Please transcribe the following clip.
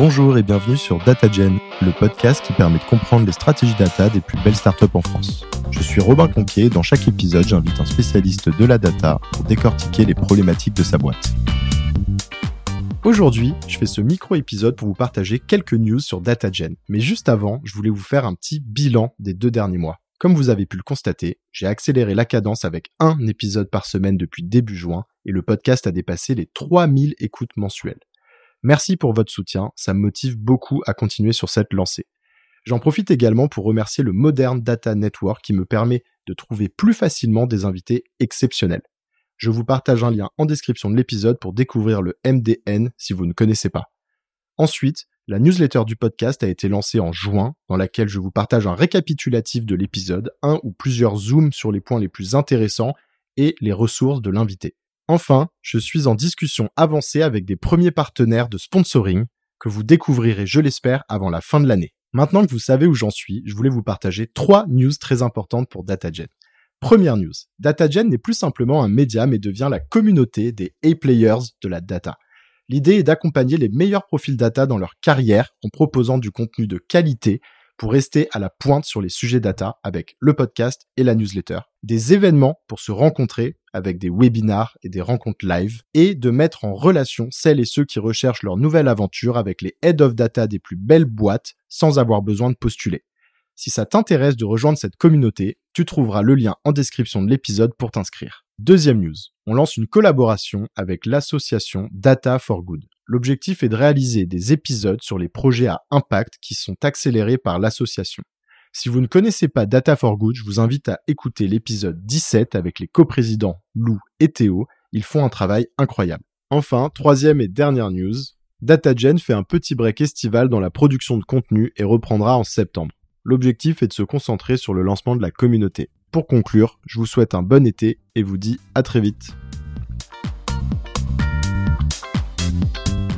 Bonjour et bienvenue sur DataGen, le podcast qui permet de comprendre les stratégies data des plus belles startups en France. Je suis Robin Conquier et dans chaque épisode, j'invite un spécialiste de la data pour décortiquer les problématiques de sa boîte. Aujourd'hui, je fais ce micro-épisode pour vous partager quelques news sur DataGen. Mais juste avant, je voulais vous faire un petit bilan des deux derniers mois. Comme vous avez pu le constater, j'ai accéléré la cadence avec un épisode par semaine depuis début juin et le podcast a dépassé les 3000 écoutes mensuelles. Merci pour votre soutien, ça me motive beaucoup à continuer sur cette lancée. J'en profite également pour remercier le Modern Data Network qui me permet de trouver plus facilement des invités exceptionnels. Je vous partage un lien en description de l'épisode pour découvrir le MDN si vous ne connaissez pas. Ensuite, la newsletter du podcast a été lancée en juin, dans laquelle je vous partage un récapitulatif de l'épisode, un ou plusieurs zooms sur les points les plus intéressants et les ressources de l'invité. Enfin, je suis en discussion avancée avec des premiers partenaires de sponsoring que vous découvrirez, je l'espère, avant la fin de l'année. Maintenant que vous savez où j'en suis, je voulais vous partager trois news très importantes pour DataGen. Première news, DataGen n'est plus simplement un média mais devient la communauté des A-players de la data. L'idée est d'accompagner les meilleurs profils data dans leur carrière en proposant du contenu de qualité pour rester à la pointe sur les sujets data avec le podcast et la newsletter, des événements pour se rencontrer avec des webinars et des rencontres live, et de mettre en relation celles et ceux qui recherchent leur nouvelle aventure avec les head of data des plus belles boîtes sans avoir besoin de postuler. Si ça t'intéresse de rejoindre cette communauté, tu trouveras le lien en description de l'épisode pour t'inscrire. Deuxième news, on lance une collaboration avec l'association Data for Good. L'objectif est de réaliser des épisodes sur les projets à impact qui sont accélérés par l'association. Si vous ne connaissez pas Data for Good, je vous invite à écouter l'épisode 17 avec les coprésidents Lou et Théo. Ils font un travail incroyable. Enfin, troisième et dernière news, DataGen fait un petit break estival dans la production de contenu et reprendra en septembre. L'objectif est de se concentrer sur le lancement de la communauté. Pour conclure, je vous souhaite un bon été et vous dis à très vite.